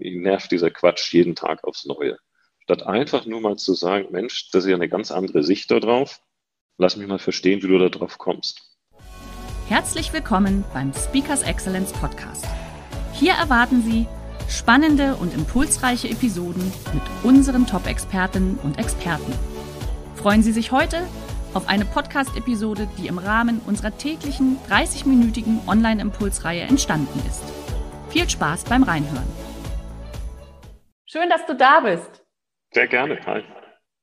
ihn nervt dieser Quatsch jeden Tag aufs Neue. Statt einfach nur mal zu sagen, Mensch, das ist ja eine ganz andere Sicht darauf, lass mich mal verstehen, wie du da drauf kommst. Herzlich willkommen beim Speakers Excellence Podcast. Hier erwarten Sie spannende und impulsreiche Episoden mit unseren Top-Expertinnen und Experten. Freuen Sie sich heute auf eine Podcast-Episode, die im Rahmen unserer täglichen 30-minütigen Online-Impulsreihe entstanden ist. Viel Spaß beim Reinhören. Schön, dass du da bist. Sehr gerne. Hi.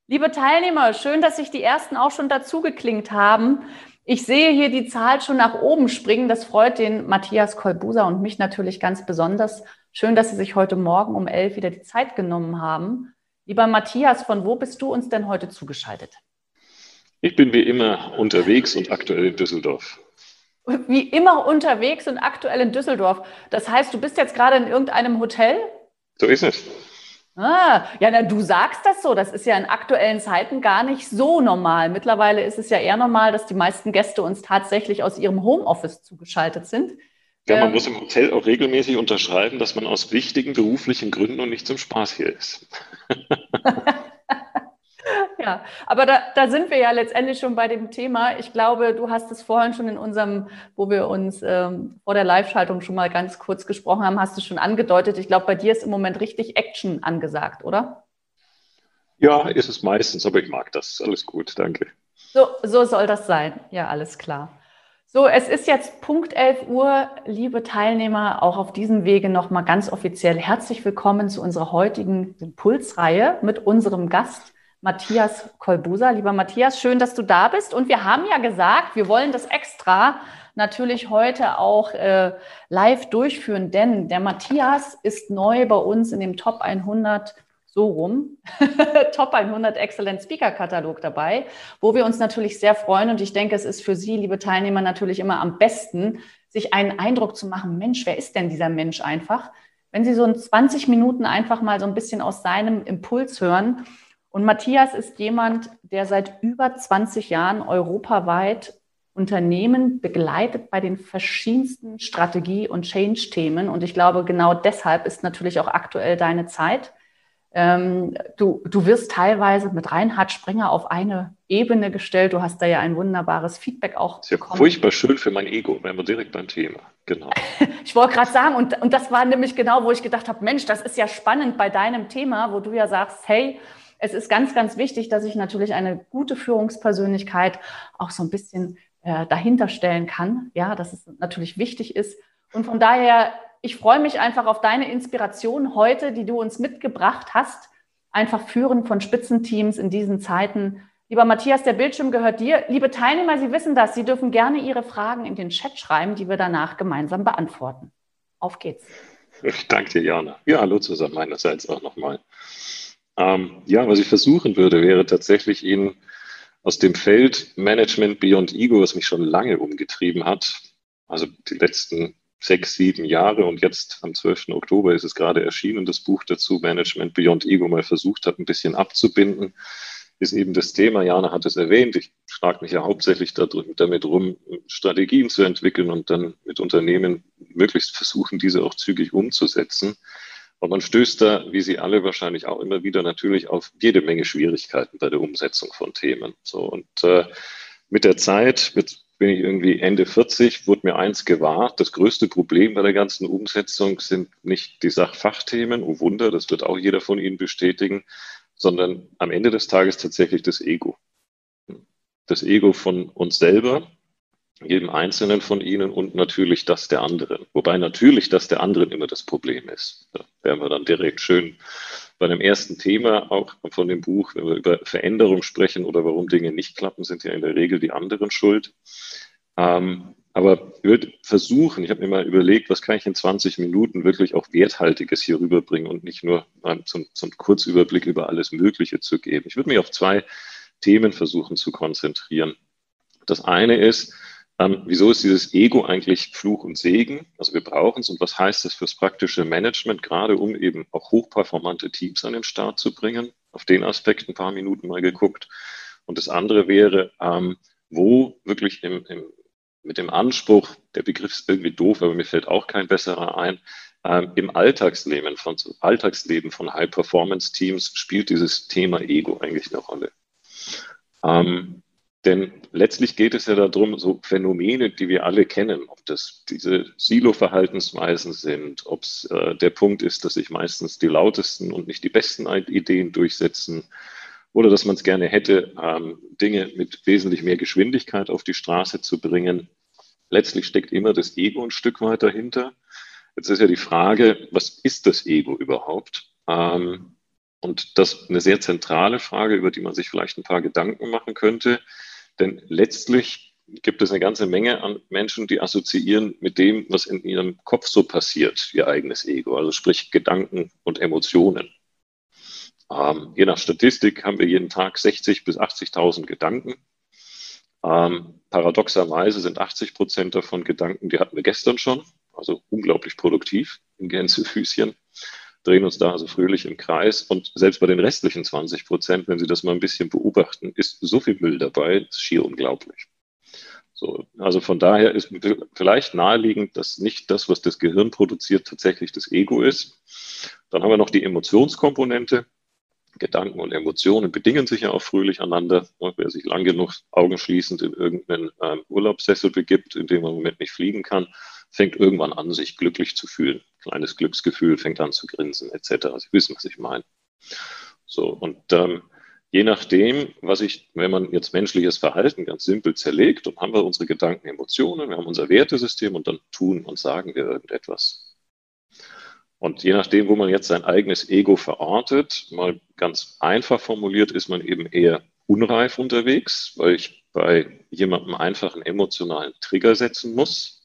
Liebe Teilnehmer, schön, dass sich die ersten auch schon dazu geklingt haben. Ich sehe hier die Zahl schon nach oben springen. Das freut den Matthias Kolbuser und mich natürlich ganz besonders. Schön, dass Sie sich heute Morgen um elf wieder die Zeit genommen haben. Lieber Matthias, von wo bist du uns denn heute zugeschaltet? Ich bin wie immer unterwegs und aktuell in Düsseldorf. Wie immer unterwegs und aktuell in Düsseldorf. Das heißt, du bist jetzt gerade in irgendeinem Hotel? So ist es. Ah, ja, na, du sagst das so. Das ist ja in aktuellen Zeiten gar nicht so normal. Mittlerweile ist es ja eher normal, dass die meisten Gäste uns tatsächlich aus ihrem Homeoffice zugeschaltet sind. Ja, man ähm, muss im Hotel auch regelmäßig unterschreiben, dass man aus wichtigen beruflichen Gründen und nicht zum Spaß hier ist. Ja, aber da, da sind wir ja letztendlich schon bei dem Thema. Ich glaube, du hast es vorhin schon in unserem, wo wir uns ähm, vor der Live-Schaltung schon mal ganz kurz gesprochen haben, hast du schon angedeutet. Ich glaube, bei dir ist im Moment richtig Action angesagt, oder? Ja, ist es meistens, aber ich mag das. Alles gut, danke. So, so soll das sein. Ja, alles klar. So, es ist jetzt Punkt 11 Uhr. Liebe Teilnehmer, auch auf diesem Wege nochmal ganz offiziell herzlich willkommen zu unserer heutigen Impulsreihe mit unserem Gast, Matthias Kolbuser. Lieber Matthias, schön, dass du da bist. Und wir haben ja gesagt, wir wollen das extra natürlich heute auch äh, live durchführen, denn der Matthias ist neu bei uns in dem Top 100 so rum, Top 100 Excellent Speaker Katalog dabei, wo wir uns natürlich sehr freuen. Und ich denke, es ist für Sie, liebe Teilnehmer, natürlich immer am besten, sich einen Eindruck zu machen, Mensch, wer ist denn dieser Mensch einfach? Wenn Sie so in 20 Minuten einfach mal so ein bisschen aus seinem Impuls hören, und Matthias ist jemand, der seit über 20 Jahren europaweit Unternehmen begleitet bei den verschiedensten Strategie- und Change-Themen. Und ich glaube, genau deshalb ist natürlich auch aktuell deine Zeit. Ähm, du, du wirst teilweise mit Reinhard Springer auf eine Ebene gestellt. Du hast da ja ein wunderbares Feedback auch. Ist ja bekommen. furchtbar schön für mein Ego, wenn wir direkt beim Thema. Genau. ich wollte gerade sagen, und, und das war nämlich genau, wo ich gedacht habe, Mensch, das ist ja spannend bei deinem Thema, wo du ja sagst, hey, es ist ganz, ganz wichtig, dass ich natürlich eine gute Führungspersönlichkeit auch so ein bisschen äh, dahinter stellen kann. Ja, dass es natürlich wichtig ist. Und von daher, ich freue mich einfach auf deine Inspiration heute, die du uns mitgebracht hast. Einfach führen von Spitzenteams in diesen Zeiten. Lieber Matthias, der Bildschirm gehört dir. Liebe Teilnehmer, Sie wissen das. Sie dürfen gerne Ihre Fragen in den Chat schreiben, die wir danach gemeinsam beantworten. Auf geht's. Ich danke dir, Jana. Ja, hallo zusammen meinerseits auch nochmal. Ähm, ja, was ich versuchen würde, wäre tatsächlich Ihnen aus dem Feld Management Beyond Ego, was mich schon lange umgetrieben hat, also die letzten sechs, sieben Jahre und jetzt am 12. Oktober ist es gerade erschienen, das Buch dazu, Management Beyond Ego, mal versucht hat, ein bisschen abzubinden, ist eben das Thema, Jana hat es erwähnt, ich schlage mich ja hauptsächlich damit rum, Strategien zu entwickeln und dann mit Unternehmen möglichst versuchen, diese auch zügig umzusetzen. Und man stößt da, wie Sie alle wahrscheinlich auch immer wieder, natürlich auf jede Menge Schwierigkeiten bei der Umsetzung von Themen. So und äh, mit der Zeit, mit bin ich irgendwie Ende 40, wurde mir eins gewahr. Das größte Problem bei der ganzen Umsetzung sind nicht die Sachfachthemen, oh Wunder, das wird auch jeder von Ihnen bestätigen, sondern am Ende des Tages tatsächlich das Ego. Das Ego von uns selber, jedem Einzelnen von ihnen und natürlich das der anderen. Wobei natürlich das der anderen immer das Problem ist. Da wären wir dann direkt schön bei dem ersten Thema auch von dem Buch, wenn wir über Veränderung sprechen oder warum Dinge nicht klappen, sind ja in der Regel die anderen schuld. Ähm, Aber ich würde versuchen, ich habe mir mal überlegt, was kann ich in 20 Minuten wirklich auch Werthaltiges hier rüberbringen und nicht nur ähm, zum, zum Kurzüberblick über alles Mögliche zu geben. Ich würde mich auf zwei Themen versuchen zu konzentrieren. Das eine ist, ähm, wieso ist dieses Ego eigentlich Fluch und Segen? Also wir brauchen es und was heißt das fürs praktische Management, gerade um eben auch hochperformante Teams an den Start zu bringen? Auf den Aspekt ein paar Minuten mal geguckt. Und das andere wäre, ähm, wo wirklich im, im, mit dem Anspruch, der Begriff ist irgendwie doof, aber mir fällt auch kein besserer ein, ähm, im Alltagsleben von, Alltagsleben von High-Performance-Teams spielt dieses Thema Ego eigentlich eine Rolle. Ähm, denn letztlich geht es ja darum, so Phänomene, die wir alle kennen, ob das diese Silo-Verhaltensweisen sind, ob es äh, der Punkt ist, dass sich meistens die lautesten und nicht die besten Ideen durchsetzen oder dass man es gerne hätte, ähm, Dinge mit wesentlich mehr Geschwindigkeit auf die Straße zu bringen. Letztlich steckt immer das Ego ein Stück weit dahinter. Jetzt ist ja die Frage, was ist das Ego überhaupt? Ähm, und das ist eine sehr zentrale Frage, über die man sich vielleicht ein paar Gedanken machen könnte. Denn letztlich gibt es eine ganze Menge an Menschen, die assoziieren mit dem, was in ihrem Kopf so passiert, ihr eigenes Ego, also sprich Gedanken und Emotionen. Ähm, je nach Statistik haben wir jeden Tag 60 bis 80.000 Gedanken. Ähm, paradoxerweise sind 80 Prozent davon Gedanken, die hatten wir gestern schon, also unglaublich produktiv in Gänsefüßchen drehen uns da also fröhlich im Kreis. Und selbst bei den restlichen 20 Prozent, wenn Sie das mal ein bisschen beobachten, ist so viel Müll dabei, ist schier unglaublich. So, also von daher ist vielleicht naheliegend, dass nicht das, was das Gehirn produziert, tatsächlich das Ego ist. Dann haben wir noch die Emotionskomponente. Gedanken und Emotionen bedingen sich ja auch fröhlich einander. Wer sich lang genug augenschließend in irgendeinen ähm, Urlaubssessel begibt, in dem man im Moment nicht fliegen kann, fängt irgendwann an, sich glücklich zu fühlen. Kleines Glücksgefühl fängt an zu grinsen, etc. Sie wissen, was ich meine. So, und ähm, je nachdem, was ich, wenn man jetzt menschliches Verhalten ganz simpel zerlegt, dann haben wir unsere Gedanken, Emotionen, wir haben unser Wertesystem und dann tun und sagen wir irgendetwas. Und je nachdem, wo man jetzt sein eigenes Ego verortet, mal ganz einfach formuliert, ist man eben eher unreif unterwegs, weil ich bei jemandem einfach einen emotionalen Trigger setzen muss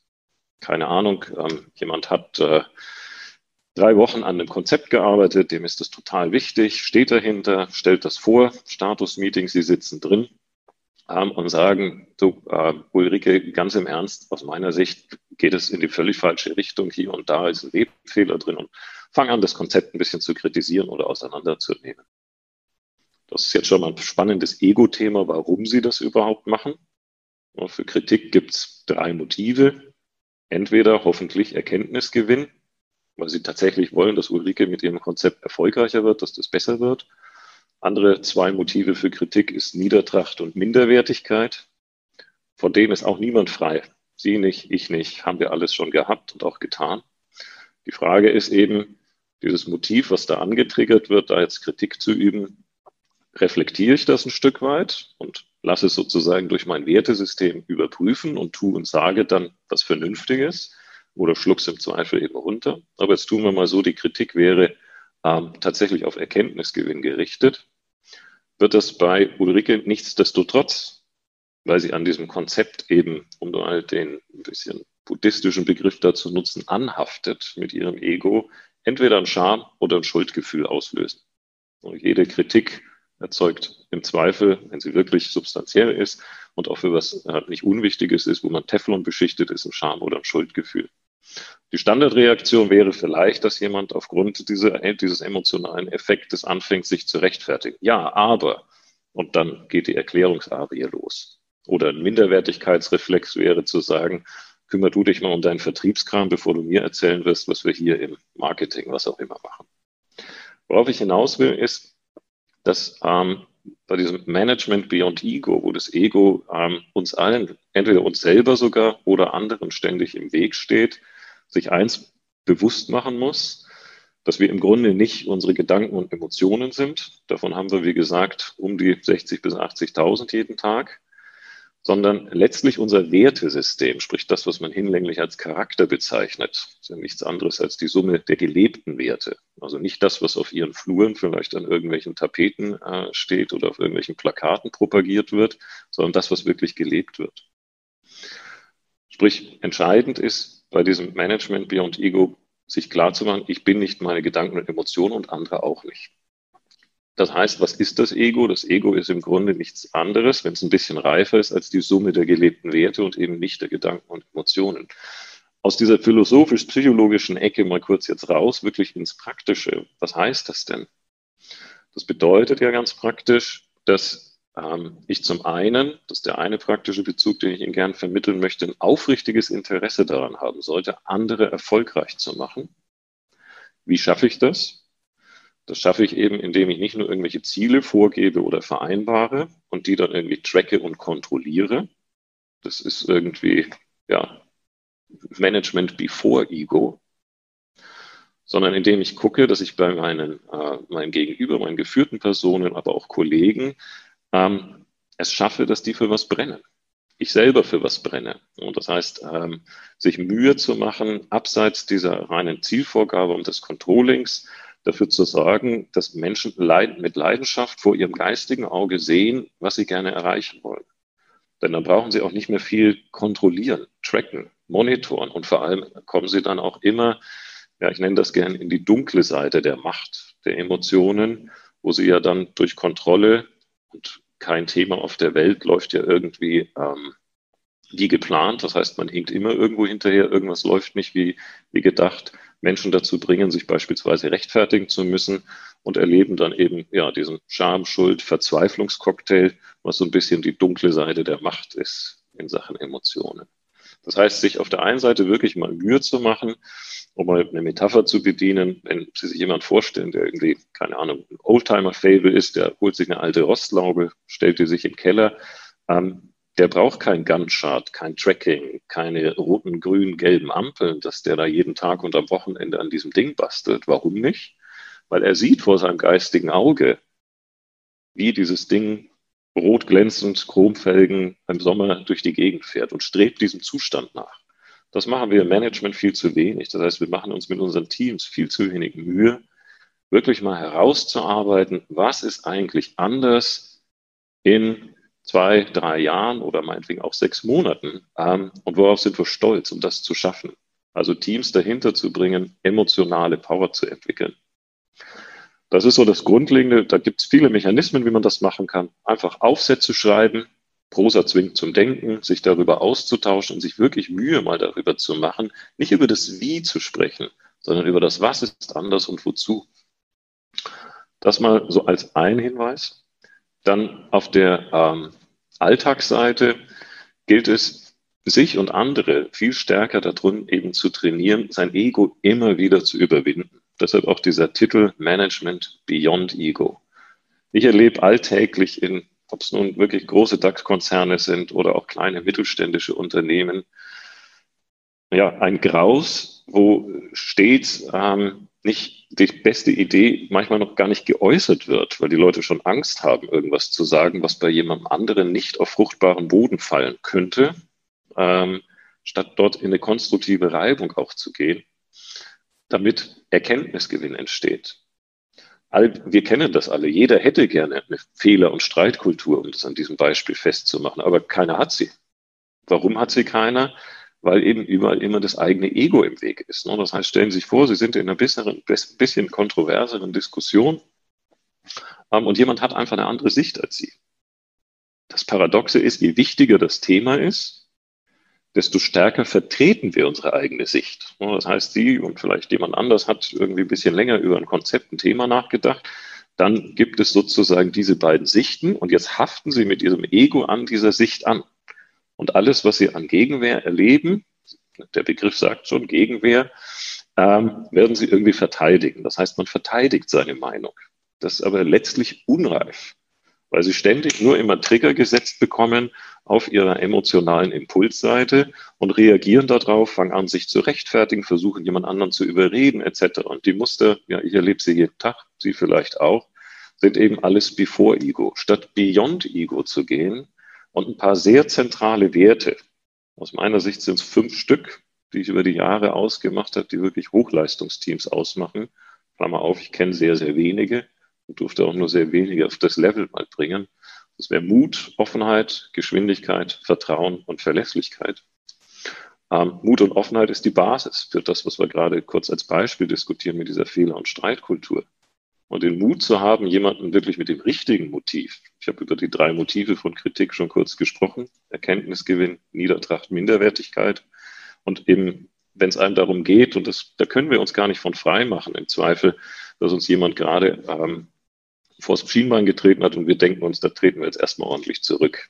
keine Ahnung, ähm, jemand hat äh, drei Wochen an einem Konzept gearbeitet, dem ist das total wichtig, steht dahinter, stellt das vor, Status-Meeting, Sie sitzen drin ähm, und sagen, du, äh, Ulrike, ganz im Ernst, aus meiner Sicht geht es in die völlig falsche Richtung, hier und da ist ein Webfehler drin und fangen an, das Konzept ein bisschen zu kritisieren oder auseinanderzunehmen. Das ist jetzt schon mal ein spannendes Ego-Thema, warum Sie das überhaupt machen. Für Kritik gibt es drei Motive entweder hoffentlich Erkenntnisgewinn, weil sie tatsächlich wollen, dass Ulrike mit ihrem Konzept erfolgreicher wird, dass das besser wird. Andere zwei Motive für Kritik ist Niedertracht und Minderwertigkeit. Von denen ist auch niemand frei. Sie nicht, ich nicht, haben wir alles schon gehabt und auch getan. Die Frage ist eben, dieses Motiv, was da angetriggert wird, da jetzt Kritik zu üben, reflektiere ich das ein Stück weit und lasse es sozusagen durch mein Wertesystem überprüfen und tue und sage dann was Vernünftiges oder schluck's im Zweifel eben runter. Aber jetzt tun wir mal so, die Kritik wäre ähm, tatsächlich auf Erkenntnisgewinn gerichtet. Wird das bei Ulrike nichtsdestotrotz, weil sie an diesem Konzept eben, um mal den ein bisschen buddhistischen Begriff dazu nutzen, anhaftet mit ihrem Ego, entweder ein Scham oder ein Schuldgefühl auslösen. Und jede Kritik erzeugt im Zweifel, wenn sie wirklich substanziell ist und auch für was äh, nicht Unwichtiges ist, wo man Teflon beschichtet ist, ein Scham oder ein Schuldgefühl. Die Standardreaktion wäre vielleicht, dass jemand aufgrund dieser, dieses emotionalen Effektes anfängt, sich zu rechtfertigen. Ja, aber, und dann geht die Erklärungsarie los. Oder ein Minderwertigkeitsreflex wäre zu sagen, kümmer du dich mal um deinen Vertriebskram, bevor du mir erzählen wirst, was wir hier im Marketing, was auch immer machen. Worauf ich hinaus will, ist, dass ähm, bei diesem Management Beyond Ego, wo das Ego ähm, uns allen, entweder uns selber sogar oder anderen ständig im Weg steht, sich eins bewusst machen muss, dass wir im Grunde nicht unsere Gedanken und Emotionen sind. Davon haben wir, wie gesagt, um die 60 bis 80.000 jeden Tag sondern letztlich unser Wertesystem, sprich das, was man hinlänglich als Charakter bezeichnet, ist ja nichts anderes als die Summe der gelebten Werte. Also nicht das, was auf ihren Fluren vielleicht an irgendwelchen Tapeten äh, steht oder auf irgendwelchen Plakaten propagiert wird, sondern das, was wirklich gelebt wird. Sprich, entscheidend ist bei diesem Management Beyond Ego, sich klar zu machen, ich bin nicht meine Gedanken und Emotionen und andere auch nicht. Das heißt, was ist das Ego? Das Ego ist im Grunde nichts anderes, wenn es ein bisschen reifer ist, als die Summe der gelebten Werte und eben nicht der Gedanken und Emotionen. Aus dieser philosophisch-psychologischen Ecke mal kurz jetzt raus, wirklich ins Praktische. Was heißt das denn? Das bedeutet ja ganz praktisch, dass ähm, ich zum einen, das ist der eine praktische Bezug, den ich Ihnen gern vermitteln möchte, ein aufrichtiges Interesse daran haben sollte, andere erfolgreich zu machen. Wie schaffe ich das? Das schaffe ich eben, indem ich nicht nur irgendwelche Ziele vorgebe oder vereinbare und die dann irgendwie tracke und kontrolliere. Das ist irgendwie, ja, Management before Ego. Sondern indem ich gucke, dass ich bei meinen, äh, meinem Gegenüber, meinen geführten Personen, aber auch Kollegen, ähm, es schaffe, dass die für was brennen. Ich selber für was brenne. Und das heißt, ähm, sich Mühe zu machen, abseits dieser reinen Zielvorgabe und des Controllings, dafür zu sorgen, dass Menschen mit Leidenschaft vor ihrem geistigen Auge sehen, was sie gerne erreichen wollen. Denn dann brauchen sie auch nicht mehr viel kontrollieren, tracken, monitoren und vor allem kommen sie dann auch immer, ja, ich nenne das gerne in die dunkle Seite der Macht, der Emotionen, wo sie ja dann durch Kontrolle und kein Thema auf der Welt läuft ja irgendwie ähm, wie geplant. Das heißt, man hinkt immer irgendwo hinterher, irgendwas läuft nicht wie, wie gedacht. Menschen dazu bringen, sich beispielsweise rechtfertigen zu müssen und erleben dann eben ja diesen Scham, Schuld, Verzweiflungscocktail, was so ein bisschen die dunkle Seite der Macht ist in Sachen Emotionen. Das heißt, sich auf der einen Seite wirklich mal Mühe zu machen, um mal eine Metapher zu bedienen, wenn Sie sich jemand vorstellen, der irgendwie, keine Ahnung, ein Oldtimer-Fable ist, der holt sich eine alte Rostlaube, stellt die sich im Keller, ähm, der braucht kein Gunchart, kein Tracking, keine roten, grünen, gelben Ampeln, dass der da jeden Tag und am Wochenende an diesem Ding bastelt. Warum nicht? Weil er sieht vor seinem geistigen Auge, wie dieses Ding rot glänzend, Chromfelgen im Sommer durch die Gegend fährt und strebt diesem Zustand nach. Das machen wir im Management viel zu wenig. Das heißt, wir machen uns mit unseren Teams viel zu wenig Mühe, wirklich mal herauszuarbeiten, was ist eigentlich anders in zwei, drei Jahren oder meinetwegen auch sechs Monaten. Ähm, und worauf sind wir stolz, um das zu schaffen? Also Teams dahinter zu bringen, emotionale Power zu entwickeln. Das ist so das Grundlegende. Da gibt es viele Mechanismen, wie man das machen kann. Einfach Aufsätze schreiben. Prosa zwingt zum Denken, sich darüber auszutauschen und sich wirklich Mühe mal darüber zu machen, nicht über das Wie zu sprechen, sondern über das Was ist anders und wozu. Das mal so als ein Hinweis. Dann auf der ähm, Alltagsseite gilt es, sich und andere viel stärker darin eben zu trainieren, sein Ego immer wieder zu überwinden. Deshalb auch dieser Titel Management Beyond Ego. Ich erlebe alltäglich in, ob es nun wirklich große DAX-Konzerne sind oder auch kleine mittelständische Unternehmen, ja, ein Graus, wo stets ähm, nicht die beste Idee manchmal noch gar nicht geäußert wird, weil die Leute schon Angst haben, irgendwas zu sagen, was bei jemandem anderen nicht auf fruchtbaren Boden fallen könnte, ähm, statt dort in eine konstruktive Reibung auch zu gehen, damit Erkenntnisgewinn entsteht. All, wir kennen das alle. Jeder hätte gerne eine Fehler- und Streitkultur, um das an diesem Beispiel festzumachen, aber keiner hat sie. Warum hat sie keiner? Weil eben überall immer das eigene Ego im Weg ist. Ne? Das heißt, stellen Sie sich vor, Sie sind in einer besseren, bisschen kontroverseren Diskussion ähm, und jemand hat einfach eine andere Sicht als Sie. Das Paradoxe ist, je wichtiger das Thema ist, desto stärker vertreten wir unsere eigene Sicht. Ne? Das heißt, Sie und vielleicht jemand anders hat irgendwie ein bisschen länger über ein Konzept, ein Thema nachgedacht. Dann gibt es sozusagen diese beiden Sichten und jetzt haften Sie mit Ihrem Ego an dieser Sicht an. Und alles, was sie an Gegenwehr erleben, der Begriff sagt schon Gegenwehr, ähm, werden sie irgendwie verteidigen. Das heißt, man verteidigt seine Meinung. Das ist aber letztlich unreif, weil sie ständig nur immer Trigger gesetzt bekommen auf ihrer emotionalen Impulsseite und reagieren darauf, fangen an, sich zu rechtfertigen, versuchen, jemand anderen zu überreden, etc. Und die Muster, ja, ich erlebe sie jeden Tag, Sie vielleicht auch, sind eben alles before Ego. Statt beyond Ego zu gehen, und ein paar sehr zentrale Werte. Aus meiner Sicht sind es fünf Stück, die ich über die Jahre ausgemacht habe, die wirklich Hochleistungsteams ausmachen. Klammer auf, ich kenne sehr, sehr wenige und durfte auch nur sehr wenige auf das Level mal bringen. Das wäre Mut, Offenheit, Geschwindigkeit, Vertrauen und Verlässlichkeit. Ähm, Mut und Offenheit ist die Basis für das, was wir gerade kurz als Beispiel diskutieren mit dieser Fehler- und Streitkultur. Und den Mut zu haben, jemanden wirklich mit dem richtigen Motiv, ich habe über die drei Motive von Kritik schon kurz gesprochen, Erkenntnisgewinn, Niedertracht, Minderwertigkeit. Und eben, wenn es einem darum geht, und das, da können wir uns gar nicht von frei machen, im Zweifel, dass uns jemand gerade ähm, vors Schienbein getreten hat und wir denken uns, da treten wir jetzt erstmal ordentlich zurück.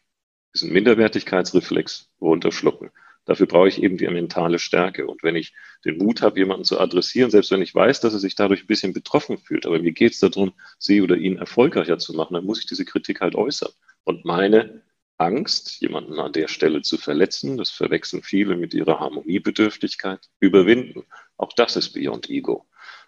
Diesen Minderwertigkeitsreflex runterschlucken. Dafür brauche ich eben die mentale Stärke. Und wenn ich den Mut habe, jemanden zu adressieren, selbst wenn ich weiß, dass er sich dadurch ein bisschen betroffen fühlt, aber mir geht es darum, sie oder ihn erfolgreicher zu machen, dann muss ich diese Kritik halt äußern. Und meine Angst, jemanden an der Stelle zu verletzen, das verwechseln viele mit ihrer Harmoniebedürftigkeit, überwinden. Auch das ist Beyond Ego.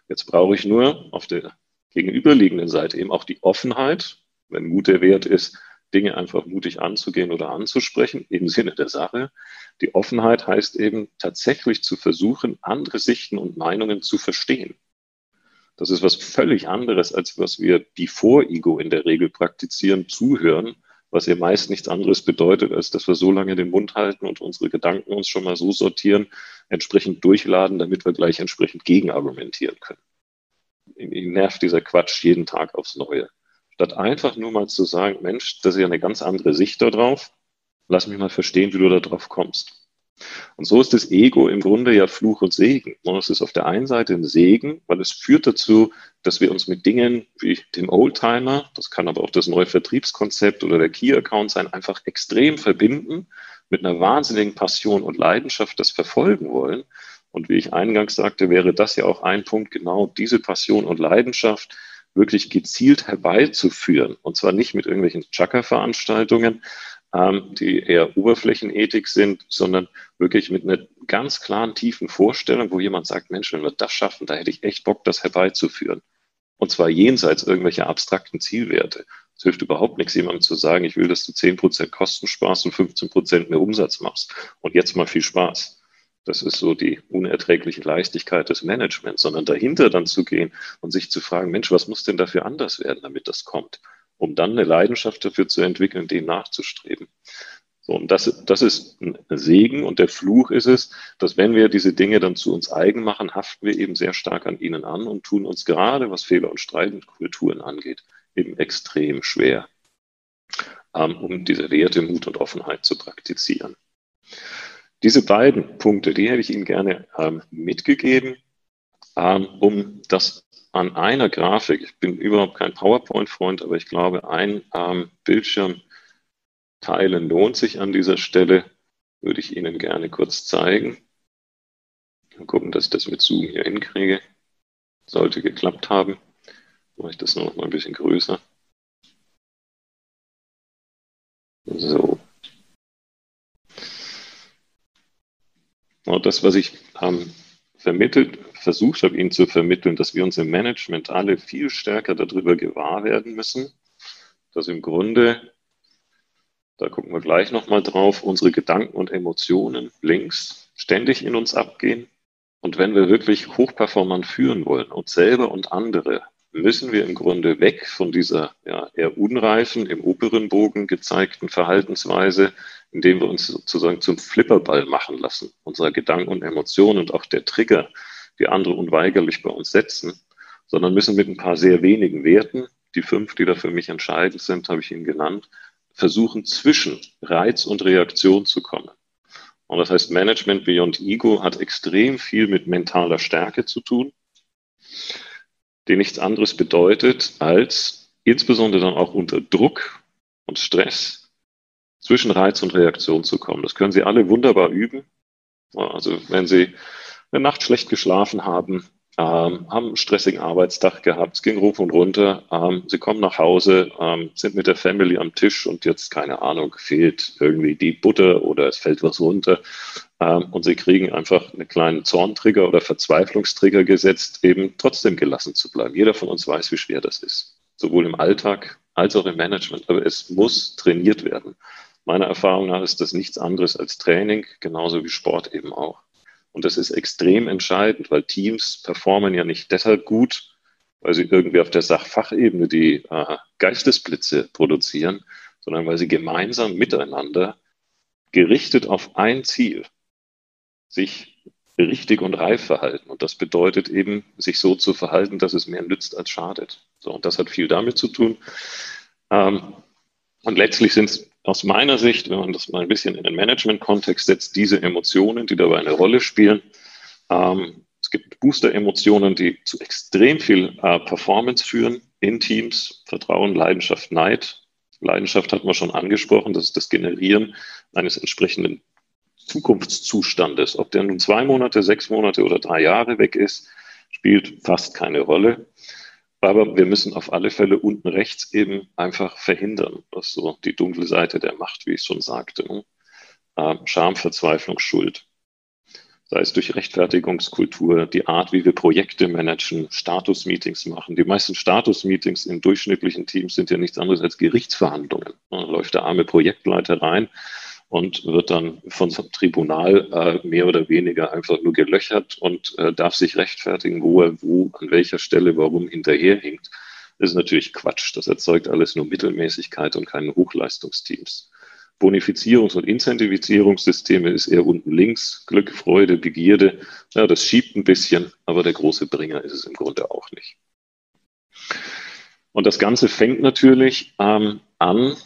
Jetzt brauche ich nur auf der gegenüberliegenden Seite eben auch die Offenheit, wenn Mut der Wert ist, Dinge einfach mutig anzugehen oder anzusprechen im Sinne der Sache. Die Offenheit heißt eben tatsächlich zu versuchen, andere Sichten und Meinungen zu verstehen. Das ist was völlig anderes, als was wir before Ego in der Regel praktizieren, zuhören, was ja meist nichts anderes bedeutet, als dass wir so lange den Mund halten und unsere Gedanken uns schon mal so sortieren, entsprechend durchladen, damit wir gleich entsprechend gegenargumentieren können. Ihn nervt dieser Quatsch jeden Tag aufs Neue statt einfach nur mal zu sagen, Mensch, das ist ja eine ganz andere Sicht darauf, lass mich mal verstehen, wie du da drauf kommst. Und so ist das Ego im Grunde ja Fluch und Segen. Und es ist auf der einen Seite ein Segen, weil es führt dazu, dass wir uns mit Dingen wie dem Oldtimer, das kann aber auch das neue Vertriebskonzept oder der Key-Account sein, einfach extrem verbinden, mit einer wahnsinnigen Passion und Leidenschaft das verfolgen wollen. Und wie ich eingangs sagte, wäre das ja auch ein Punkt, genau diese Passion und Leidenschaft, wirklich gezielt herbeizuführen. Und zwar nicht mit irgendwelchen Chakra-Veranstaltungen, ähm, die eher Oberflächenethik sind, sondern wirklich mit einer ganz klaren, tiefen Vorstellung, wo jemand sagt, Mensch, wenn wir das schaffen, da hätte ich echt Bock, das herbeizuführen. Und zwar jenseits irgendwelcher abstrakten Zielwerte. Es hilft überhaupt nichts, jemandem zu sagen, ich will, dass du 10% Kosten sparst und 15% mehr Umsatz machst. Und jetzt mal viel Spaß. Das ist so die unerträgliche Leichtigkeit des Managements, sondern dahinter dann zu gehen und sich zu fragen, Mensch, was muss denn dafür anders werden, damit das kommt? Um dann eine Leidenschaft dafür zu entwickeln, dem nachzustreben. So, und das, das ist ein Segen und der Fluch ist es, dass wenn wir diese Dinge dann zu uns eigen machen, haften wir eben sehr stark an ihnen an und tun uns gerade, was Fehler und Streitkulturen angeht, eben extrem schwer, ähm, um diese Werte Mut und Offenheit zu praktizieren. Diese beiden Punkte, die hätte ich Ihnen gerne ähm, mitgegeben, ähm, um das an einer Grafik, ich bin überhaupt kein PowerPoint-Freund, aber ich glaube, ein ähm, Bildschirm teilen lohnt sich an dieser Stelle, würde ich Ihnen gerne kurz zeigen. Mal gucken, dass ich das mit Zoom hier hinkriege. Sollte geklappt haben. Mache ich das noch mal ein bisschen größer. So. Das, was ich ähm, vermittelt, versucht habe, Ihnen zu vermitteln, dass wir uns im Management alle viel stärker darüber gewahr werden müssen, dass im Grunde, da gucken wir gleich nochmal drauf, unsere Gedanken und Emotionen links ständig in uns abgehen. Und wenn wir wirklich hochperformant führen wollen, uns selber und andere, müssen wir im Grunde weg von dieser ja, eher unreifen, im oberen Bogen gezeigten Verhaltensweise indem wir uns sozusagen zum Flipperball machen lassen, unserer Gedanken und Emotionen und auch der Trigger, die andere unweigerlich bei uns setzen, sondern müssen mit ein paar sehr wenigen Werten, die fünf, die da für mich entscheidend sind, habe ich Ihnen genannt, versuchen zwischen Reiz und Reaktion zu kommen. Und das heißt, Management Beyond Ego hat extrem viel mit mentaler Stärke zu tun, die nichts anderes bedeutet, als insbesondere dann auch unter Druck und Stress zwischen Reiz und Reaktion zu kommen. Das können Sie alle wunderbar üben. Also wenn Sie eine Nacht schlecht geschlafen haben, haben einen stressigen Arbeitstag gehabt, es ging hoch und runter, ähm, Sie kommen nach Hause, ähm, sind mit der Family am Tisch und jetzt, keine Ahnung, fehlt irgendwie die Butter oder es fällt was runter ähm, und Sie kriegen einfach einen kleinen Zorntrigger oder Verzweiflungstrigger gesetzt, eben trotzdem gelassen zu bleiben. Jeder von uns weiß, wie schwer das ist, sowohl im Alltag als auch im Management, aber es muss trainiert werden. Meiner Erfahrung nach ist das nichts anderes als Training, genauso wie Sport eben auch. Und das ist extrem entscheidend, weil Teams performen ja nicht deshalb gut, weil sie irgendwie auf der Sachfachebene die äh, Geistesblitze produzieren, sondern weil sie gemeinsam miteinander gerichtet auf ein Ziel sich richtig und reif verhalten. Und das bedeutet eben, sich so zu verhalten, dass es mehr nützt als schadet. So, und das hat viel damit zu tun. Ähm, und letztlich sind es aus meiner Sicht, wenn man das mal ein bisschen in den Management-Kontext setzt, diese Emotionen, die dabei eine Rolle spielen. Ähm, es gibt Booster-Emotionen, die zu extrem viel äh, Performance führen in Teams. Vertrauen, Leidenschaft, Neid. Leidenschaft hat man schon angesprochen, das ist das Generieren eines entsprechenden Zukunftszustandes. Ob der nun zwei Monate, sechs Monate oder drei Jahre weg ist, spielt fast keine Rolle. Aber wir müssen auf alle Fälle unten rechts eben einfach verhindern, dass so die dunkle Seite der Macht, wie ich schon sagte, ne? Ähm, Scham, Verzweiflung, Schuld. Sei es durch Rechtfertigungskultur, die Art, wie wir Projekte managen, Status-Meetings machen. Die meisten Status-Meetings in durchschnittlichen Teams sind ja nichts anderes als Gerichtsverhandlungen. Da läuft der arme Projektleiter rein und wird dann von so einem Tribunal äh, mehr oder weniger einfach nur gelöchert und äh, darf sich rechtfertigen, wo er wo, an welcher Stelle, warum hinterherhinkt. Das ist natürlich Quatsch. Das erzeugt alles nur Mittelmäßigkeit und keine Hochleistungsteams. Bonifizierungs- und Incentivizierungssysteme ist eher unten links. Glück, Freude, Begierde. Ja, das schiebt ein bisschen, aber der große Bringer ist es im Grunde auch nicht. Und das Ganze fängt natürlich ähm, an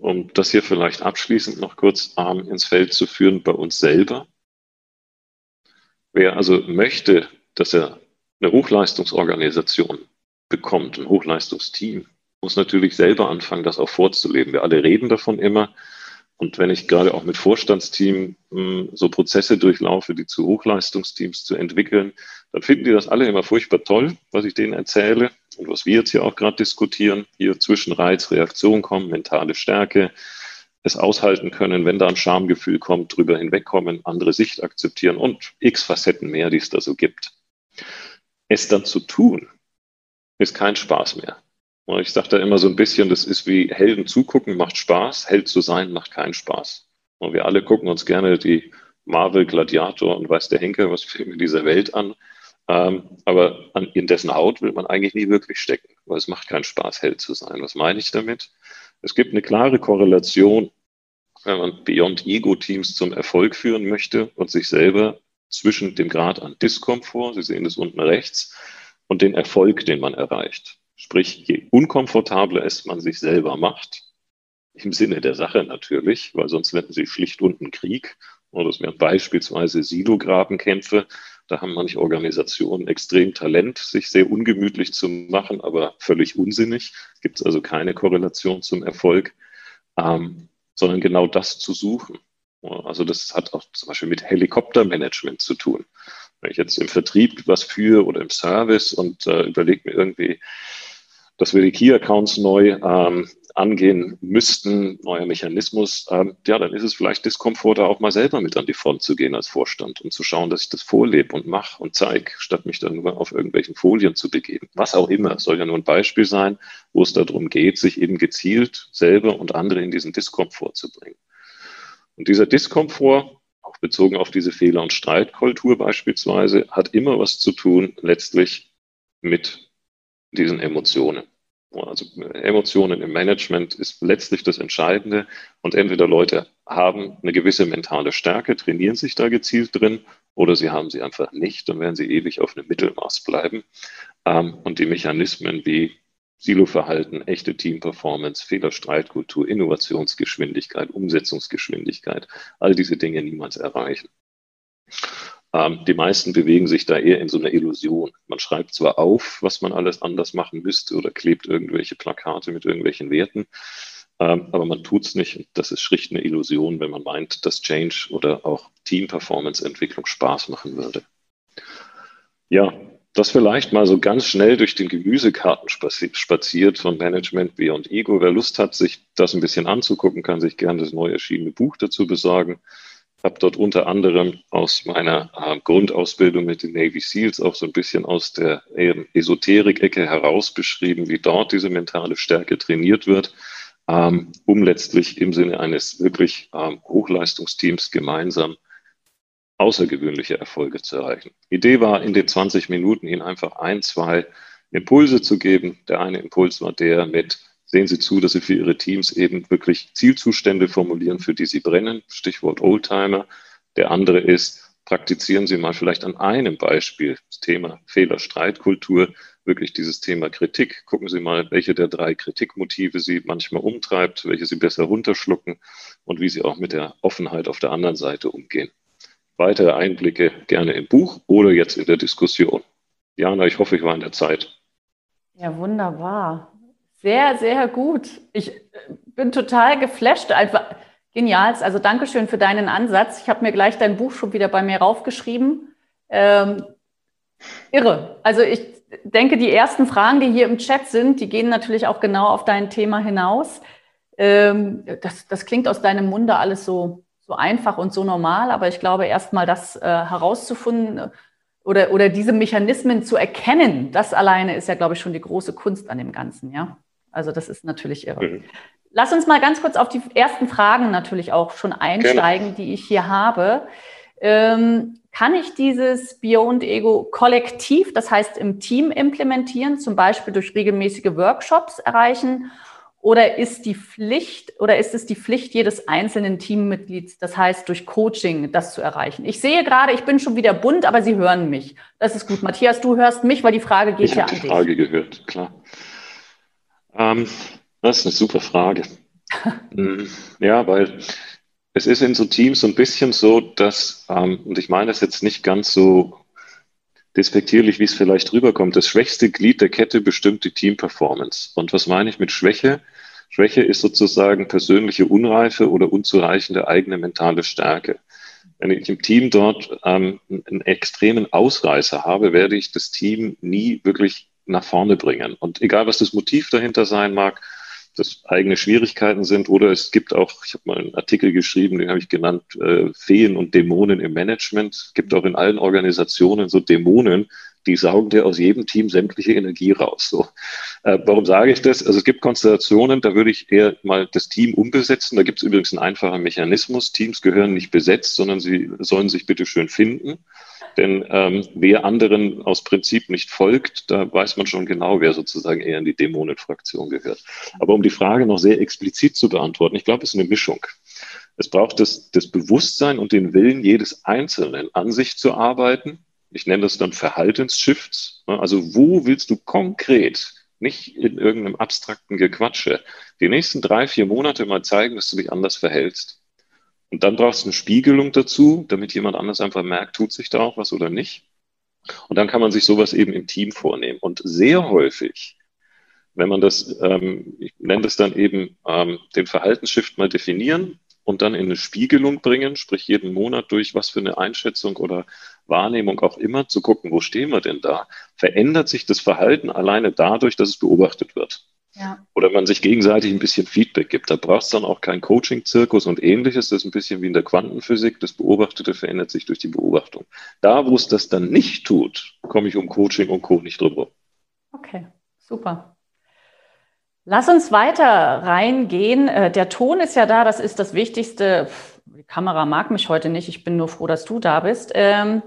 um das hier vielleicht abschließend noch kurz ähm, ins Feld zu führen bei uns selber. Wer also möchte, dass er eine Hochleistungsorganisation bekommt, ein Hochleistungsteam, muss natürlich selber anfangen, das auch vorzuleben. Wir alle reden davon immer. Und wenn ich gerade auch mit Vorstandsteam hm, so Prozesse durchlaufe, die zu Hochleistungsteams zu entwickeln, dann finden die das alle immer furchtbar toll, was ich denen erzähle und was wir jetzt hier auch gerade diskutieren. Hier zwischen Reiz, Reaktion kommen, mentale Stärke, es aushalten können, wenn da ein Schamgefühl kommt, drüber hinwegkommen, andere Sicht akzeptieren und x Facetten mehr, die es da so gibt. Es dann zu tun, ist kein Spaß mehr. Ich sage da immer so ein bisschen, das ist wie Helden zugucken, macht Spaß, Held zu sein macht keinen Spaß. Und wir alle gucken uns gerne die Marvel, Gladiator und weiß der Henker, was Filme dieser Welt an. Ähm, aber in dessen Haut will man eigentlich nie wirklich stecken, weil es macht keinen Spaß, Held zu sein. Was meine ich damit? Es gibt eine klare Korrelation, wenn man Beyond Ego Teams zum Erfolg führen möchte und sich selber zwischen dem Grad an Diskomfort, Sie sehen das unten rechts, und den Erfolg, den man erreicht. Sprich, je unkomfortabler es man sich selber macht, im Sinne der Sache natürlich, weil sonst hätten sie schlicht unten Krieg. Oder es wären beispielsweise Silograbenkämpfe. Da haben manche Organisationen extrem Talent, sich sehr ungemütlich zu machen, aber völlig unsinnig. Gibt es also keine Korrelation zum Erfolg, ähm, sondern genau das zu suchen. Also das hat auch zum Beispiel mit Helikoptermanagement zu tun. Wenn ich jetzt im Vertrieb was führe oder im Service und äh, überlege mir irgendwie, dass wir die Key-Accounts neu ähm, angehen müssten, neuer Mechanismus, ähm, ja, dann ist es vielleicht Diskomfort, da auch mal selber mit an die Front zu gehen als Vorstand und zu schauen, dass ich das vorlebe und mache und zeige, statt mich dann nur auf irgendwelchen Folien zu begeben. Was auch immer, soll ja nur ein Beispiel sein, wo es darum geht, sich eben gezielt selber und andere in diesen Diskomfort zu bringen. Und dieser Diskomfort, auch bezogen auf diese Fehler- und Streitkultur beispielsweise, hat immer was zu tun letztlich mit diesen Emotionen. Also Emotionen im Management ist letztlich das Entscheidende. Und entweder Leute haben eine gewisse mentale Stärke, trainieren sich da gezielt drin, oder sie haben sie einfach nicht, dann werden sie ewig auf einem Mittelmaß bleiben. Ähm, und die Mechanismen wie Siloverhalten, echte Teamperformance, Fehlerstreitkultur, Innovationsgeschwindigkeit, Umsetzungsgeschwindigkeit, all diese Dinge niemals erreichen. Ähm, die meisten bewegen sich da eher in so einer Illusion. Man schreibt zwar auf, was man alles anders machen müsste oder klebt irgendwelche Plakate mit irgendwelchen Werten, ähm, aber man tut es nicht. Das ist schlicht eine Illusion, wenn man meint, dass Change oder auch Team-Performance-Entwicklung Spaß machen würde. Ja, das vielleicht mal so ganz schnell durch den Gemüsekarten spaziert von Management Beyond Ego. Wer Lust hat, sich das ein bisschen anzugucken, kann sich gerne das neu erschienene Buch dazu besorgen habe dort unter anderem aus meiner äh, Grundausbildung mit den Navy SEALs auch so ein bisschen aus der Esoterik-Ecke heraus beschrieben, wie dort diese mentale Stärke trainiert wird, ähm, um letztlich im Sinne eines wirklich ähm, Hochleistungsteams gemeinsam außergewöhnliche Erfolge zu erreichen. Idee war, in den 20 Minuten Ihnen einfach ein, zwei Impulse zu geben. Der eine Impuls war der mit sehen Sie zu, dass Sie für Ihre Teams eben wirklich Zielzustände formulieren, für die Sie brennen. Stichwort Oldtimer. Der andere ist, praktizieren Sie mal vielleicht an einem Beispiel das Thema Fehler-Streitkultur, wirklich dieses Thema Kritik. Gucken Sie mal, welche der drei Kritikmotive Sie manchmal umtreibt, welche Sie besser runterschlucken und wie Sie auch mit der Offenheit auf der anderen Seite umgehen. Weitere Einblicke gerne im Buch oder jetzt in der Diskussion. Jana, ich hoffe, ich war in der Zeit. Ja, wunderbar. Sehr, sehr gut. Ich äh, bin total geflasht. Einfach genial. Also Dankeschön für deinen Ansatz. Ich habe mir gleich dein Buch schon wieder bei mir raufgeschrieben. Ähm, irre. Also ich denke, die ersten Fragen, die hier im Chat sind, die gehen natürlich auch genau auf dein Thema hinaus. Ähm, das, das klingt aus deinem Munde alles so, so einfach und so normal, aber ich glaube, erstmal das äh, herauszufinden, oder, oder diese Mechanismen zu erkennen, das alleine ist ja, glaube ich, schon die große Kunst an dem Ganzen, ja. Also das ist natürlich irre. Mhm. Lass uns mal ganz kurz auf die ersten Fragen natürlich auch schon einsteigen, Gerne. die ich hier habe. Ähm, kann ich dieses Beyond Ego kollektiv, das heißt im Team implementieren, zum Beispiel durch regelmäßige Workshops erreichen? Oder ist die Pflicht oder ist es die Pflicht jedes einzelnen Teammitglieds, das heißt durch Coaching, das zu erreichen? Ich sehe gerade, ich bin schon wieder bunt, aber Sie hören mich. Das ist gut. Matthias, du hörst mich, weil die Frage geht ich ja an dich. Ich habe die Frage gehört, klar. Ähm, das ist eine super Frage. Hm, ja, weil es ist in so Teams so ein bisschen so, dass, ähm, und ich meine das jetzt nicht ganz so despektierlich, wie es vielleicht rüberkommt. Das schwächste Glied der Kette bestimmt die Teamperformance. Und was meine ich mit Schwäche? Schwäche ist sozusagen persönliche Unreife oder unzureichende eigene mentale Stärke. Wenn ich im Team dort ähm, einen extremen Ausreißer habe, werde ich das Team nie wirklich nach vorne bringen. Und egal, was das Motiv dahinter sein mag, das eigene Schwierigkeiten sind oder es gibt auch, ich habe mal einen Artikel geschrieben, den habe ich genannt, äh, Feen und Dämonen im Management. Es gibt auch in allen Organisationen so Dämonen, die saugen dir aus jedem Team sämtliche Energie raus. So. Äh, warum sage ich das? Also es gibt Konstellationen, da würde ich eher mal das Team umbesetzen. Da gibt es übrigens einen einfachen Mechanismus. Teams gehören nicht besetzt, sondern sie sollen sich bitte schön finden. Denn ähm, wer anderen aus Prinzip nicht folgt, da weiß man schon genau, wer sozusagen eher in die Dämonenfraktion gehört. Aber um die Frage noch sehr explizit zu beantworten, ich glaube, es ist eine Mischung. Es braucht das, das Bewusstsein und den Willen jedes Einzelnen, an sich zu arbeiten. Ich nenne das dann Verhaltensshifts. Also wo willst du konkret, nicht in irgendeinem abstrakten Gequatsche, die nächsten drei, vier Monate mal zeigen, dass du dich anders verhältst? Und dann brauchst du eine Spiegelung dazu, damit jemand anders einfach merkt, tut sich da auch was oder nicht. Und dann kann man sich sowas eben im Team vornehmen. Und sehr häufig, wenn man das, ähm, ich nenne das dann eben ähm, den Verhaltensshift mal definieren und dann in eine Spiegelung bringen, sprich jeden Monat durch was für eine Einschätzung oder Wahrnehmung auch immer, zu gucken, wo stehen wir denn da, verändert sich das Verhalten alleine dadurch, dass es beobachtet wird. Ja. Oder man sich gegenseitig ein bisschen Feedback gibt. Da braucht es dann auch keinen Coaching-Zirkus und ähnliches. Das ist ein bisschen wie in der Quantenphysik. Das Beobachtete verändert sich durch die Beobachtung. Da, wo es das dann nicht tut, komme ich um Coaching und Co. nicht drüber. Okay, super. Lass uns weiter reingehen. Äh, der Ton ist ja da, das ist das Wichtigste. Die Kamera mag mich heute nicht. Ich bin nur froh, dass du da bist. Ähm,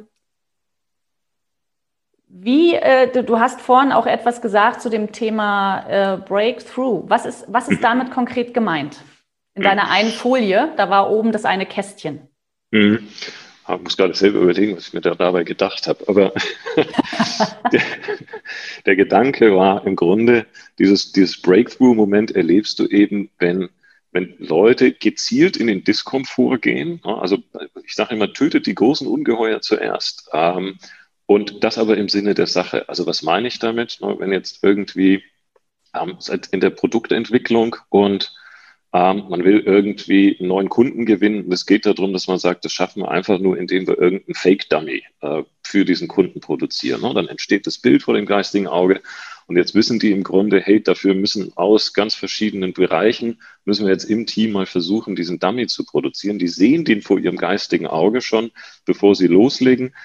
wie, äh, du, du, hast vorhin auch etwas gesagt zu dem Thema äh, Breakthrough. Was ist, was ist damit konkret gemeint? In deiner einen Folie, da war oben das eine Kästchen. Mhm. Ich muss gerade selber überlegen, was ich mir da dabei gedacht habe. Aber der, der, Gedanke war im Grunde, dieses, dieses Breakthrough-Moment erlebst du eben, wenn, wenn Leute gezielt in den Diskomfort gehen. Also ich sage immer, tötet die großen Ungeheuer zuerst. Ähm, und das aber im Sinne der Sache. Also was meine ich damit? Wenn jetzt irgendwie ähm, in der Produktentwicklung und ähm, man will irgendwie einen neuen Kunden gewinnen. Es geht darum, dass man sagt, das schaffen wir einfach nur, indem wir irgendeinen Fake-Dummy äh, für diesen Kunden produzieren. Ne? Dann entsteht das Bild vor dem geistigen Auge. Und jetzt wissen die im Grunde, hey, dafür müssen aus ganz verschiedenen Bereichen, müssen wir jetzt im Team mal versuchen, diesen Dummy zu produzieren. Die sehen den vor ihrem geistigen Auge schon, bevor sie loslegen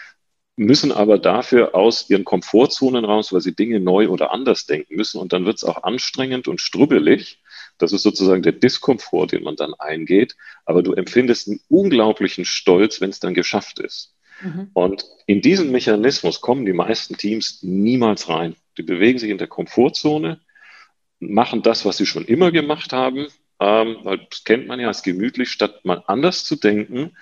müssen aber dafür aus ihren Komfortzonen raus, weil sie Dinge neu oder anders denken müssen. Und dann wird es auch anstrengend und strubbelig. Das ist sozusagen der Diskomfort, den man dann eingeht. Aber du empfindest einen unglaublichen Stolz, wenn es dann geschafft ist. Mhm. Und in diesen Mechanismus kommen die meisten Teams niemals rein. Die bewegen sich in der Komfortzone, machen das, was sie schon immer gemacht haben, ähm, weil das kennt man ja als gemütlich, statt mal anders zu denken,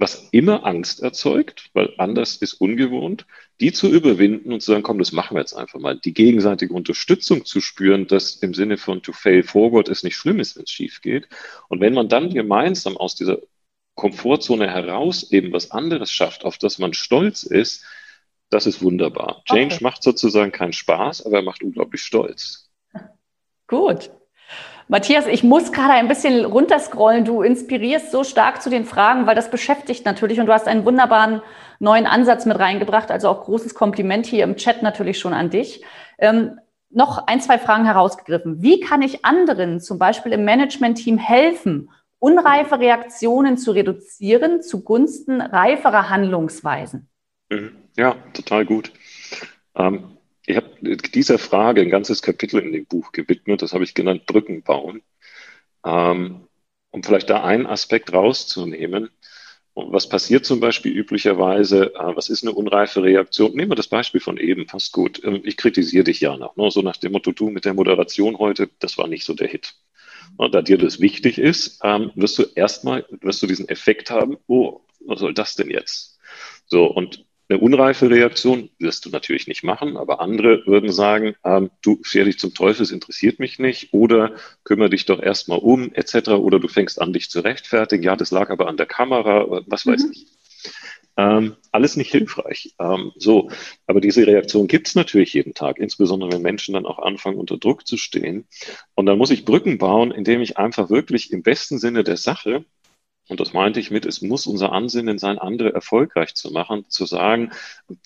was immer Angst erzeugt, weil anders ist ungewohnt, die zu überwinden und zu sagen, komm, das machen wir jetzt einfach mal. Die gegenseitige Unterstützung zu spüren, dass im Sinne von to fail forward es nicht schlimm ist, wenn es schief geht. Und wenn man dann gemeinsam aus dieser Komfortzone heraus eben was anderes schafft, auf das man stolz ist, das ist wunderbar. Change okay. macht sozusagen keinen Spaß, aber er macht unglaublich stolz. Gut. Matthias, ich muss gerade ein bisschen runterscrollen. Du inspirierst so stark zu den Fragen, weil das beschäftigt natürlich und du hast einen wunderbaren neuen Ansatz mit reingebracht. Also auch großes Kompliment hier im Chat natürlich schon an dich. Ähm, noch ein, zwei Fragen herausgegriffen. Wie kann ich anderen, zum Beispiel im Management-Team, helfen, unreife Reaktionen zu reduzieren zugunsten reiferer Handlungsweisen? Mhm. Ja, total gut. Ähm, ich habe dieser Frage ein ganzes Kapitel in dem Buch gewidmet, das habe ich genannt Brücken bauen, ähm, um vielleicht da einen Aspekt rauszunehmen. Und was passiert zum Beispiel üblicherweise? Äh, was ist eine unreife Reaktion? Nehmen wir das Beispiel von eben, passt gut. Ähm, ich kritisiere dich ja noch. Ne? So nach dem Motto, du mit der Moderation heute, das war nicht so der Hit. Und da dir das wichtig ist, ähm, wirst du erstmal, wirst du diesen Effekt haben, oh, was soll das denn jetzt? So, und eine unreife Reaktion wirst du natürlich nicht machen, aber andere würden sagen, ähm, du scher dich zum Teufel, es interessiert mich nicht oder kümmere dich doch erstmal um etc. oder du fängst an, dich zu rechtfertigen. Ja, das lag aber an der Kamera, was weiß mhm. ich. Ähm, alles nicht hilfreich. Ähm, so, aber diese Reaktion gibt es natürlich jeden Tag, insbesondere wenn Menschen dann auch anfangen, unter Druck zu stehen. Und dann muss ich Brücken bauen, indem ich einfach wirklich im besten Sinne der Sache und das meinte ich mit, es muss unser Ansinnen sein, andere erfolgreich zu machen, zu sagen,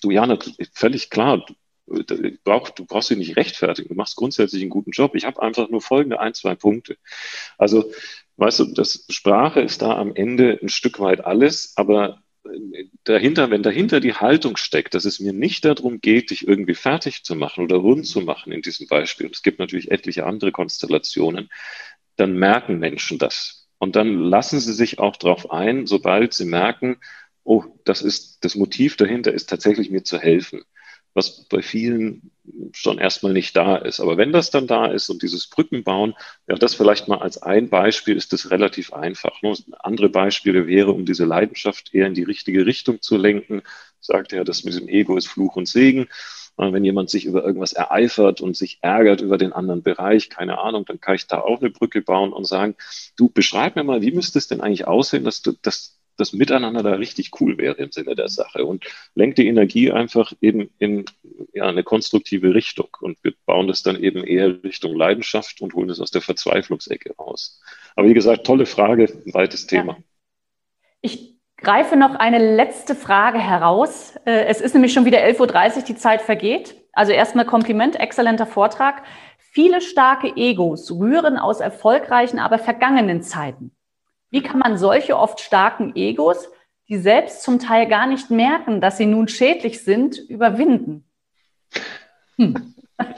du Jana, völlig klar, du, brauch, du brauchst dich nicht rechtfertigen, du machst grundsätzlich einen guten Job. Ich habe einfach nur folgende ein, zwei Punkte. Also, weißt du, das Sprache ist da am Ende ein Stück weit alles, aber dahinter, wenn dahinter die Haltung steckt, dass es mir nicht darum geht, dich irgendwie fertig zu machen oder rund zu machen in diesem Beispiel, es gibt natürlich etliche andere Konstellationen, dann merken Menschen das. Und dann lassen sie sich auch darauf ein, sobald sie merken, oh, das ist, das Motiv dahinter ist tatsächlich mir zu helfen. Was bei vielen schon erstmal nicht da ist. Aber wenn das dann da ist und dieses Brückenbauen, ja, das vielleicht mal als ein Beispiel ist das relativ einfach. Ne? Andere Beispiele wäre, um diese Leidenschaft eher in die richtige Richtung zu lenken, sagt er, das mit dem Ego ist Fluch und Segen. Wenn jemand sich über irgendwas ereifert und sich ärgert über den anderen Bereich, keine Ahnung, dann kann ich da auch eine Brücke bauen und sagen, du beschreib mir mal, wie müsste es denn eigentlich aussehen, dass du, dass das Miteinander da richtig cool wäre im Sinne der Sache und lenkt die Energie einfach eben in ja, eine konstruktive Richtung und wir bauen das dann eben eher Richtung Leidenschaft und holen es aus der Verzweiflungsecke raus. Aber wie gesagt, tolle Frage, ein weites Thema. Ja. Ich greife noch eine letzte Frage heraus. Äh, es ist nämlich schon wieder 11.30 Uhr, die Zeit vergeht. Also erstmal Kompliment, exzellenter Vortrag. Viele starke Egos rühren aus erfolgreichen, aber vergangenen Zeiten. Wie kann man solche oft starken Egos, die selbst zum Teil gar nicht merken, dass sie nun schädlich sind, überwinden? Hm.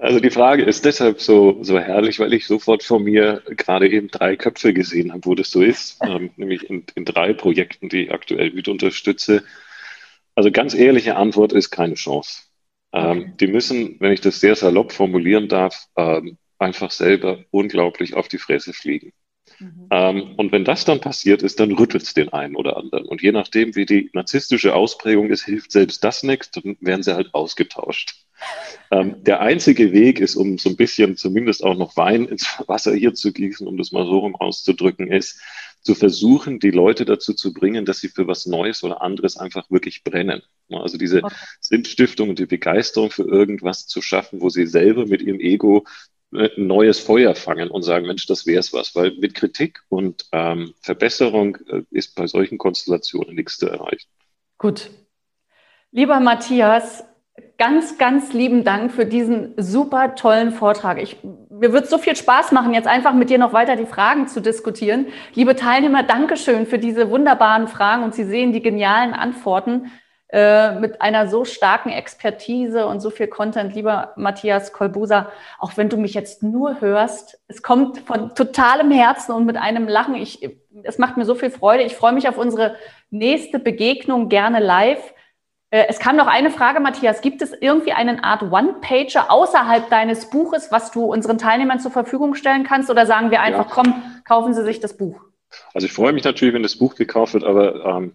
Also die Frage ist deshalb so, so herrlich, weil ich sofort vor mir gerade eben drei Köpfe gesehen habe, wo das so ist, ähm, nämlich in, in drei Projekten, die ich aktuell mit unterstütze. Also ganz ehrliche Antwort ist keine Chance. Ähm, die müssen, wenn ich das sehr salopp formulieren darf, ähm, einfach selber unglaublich auf die Fresse fliegen. Mhm. Ähm, und wenn das dann passiert ist, dann rüttelt es den einen oder anderen. Und je nachdem, wie die narzisstische Ausprägung ist, hilft selbst das nichts, dann werden sie halt ausgetauscht. Ähm, der einzige Weg ist, um so ein bisschen zumindest auch noch Wein ins Wasser hier zu gießen, um das mal so rum auszudrücken, ist, zu versuchen, die Leute dazu zu bringen, dass sie für was Neues oder anderes einfach wirklich brennen. Also diese okay. Sinnstiftung und die Begeisterung für irgendwas zu schaffen, wo sie selber mit ihrem Ego äh, ein neues Feuer fangen und sagen, Mensch, das wäre es was. Weil mit Kritik und ähm, Verbesserung äh, ist bei solchen Konstellationen nichts zu erreichen. Gut. Lieber Matthias, ganz, ganz lieben Dank für diesen super tollen Vortrag. Ich, mir wird so viel Spaß machen, jetzt einfach mit dir noch weiter die Fragen zu diskutieren. Liebe Teilnehmer, Dankeschön für diese wunderbaren Fragen und Sie sehen die genialen Antworten äh, mit einer so starken Expertise und so viel Content. Lieber Matthias Kolbusa, auch wenn du mich jetzt nur hörst, es kommt von totalem Herzen und mit einem Lachen. Ich, es macht mir so viel Freude. Ich freue mich auf unsere nächste Begegnung gerne live. Äh, es kam noch eine Frage, Matthias. Gibt es irgendwie eine Art One-Pager außerhalb deines Buches, was du unseren Teilnehmern zur Verfügung stellen kannst? Oder sagen wir einfach, ja. komm, kaufen Sie sich das Buch? Also ich freue mich natürlich, wenn das Buch gekauft wird, aber ähm,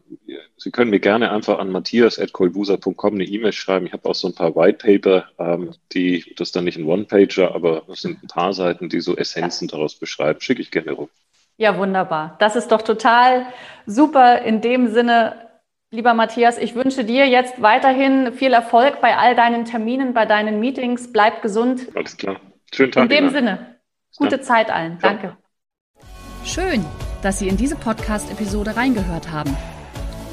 Sie können mir gerne einfach an matthias.kolbusa.com eine E-Mail schreiben. Ich habe auch so ein paar White Paper, ähm, die, das ist dann nicht ein One-Pager, aber es sind ein paar Seiten, die so Essenzen daraus beschreiben. Schicke ich gerne rum. Ja, wunderbar. Das ist doch total super. In dem Sinne, lieber Matthias, ich wünsche dir jetzt weiterhin viel Erfolg bei all deinen Terminen, bei deinen Meetings. Bleib gesund. Alles klar. Schönen Tag. In dem Ihnen. Sinne, gute Zeit allen. Ja. Danke. Schön, dass Sie in diese Podcast-Episode reingehört haben.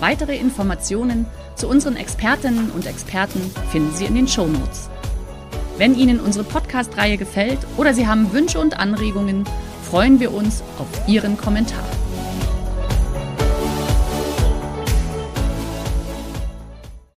Weitere Informationen zu unseren Expertinnen und Experten finden Sie in den Show Notes. Wenn Ihnen unsere Podcast-Reihe gefällt oder Sie haben Wünsche und Anregungen, freuen wir uns auf Ihren Kommentar.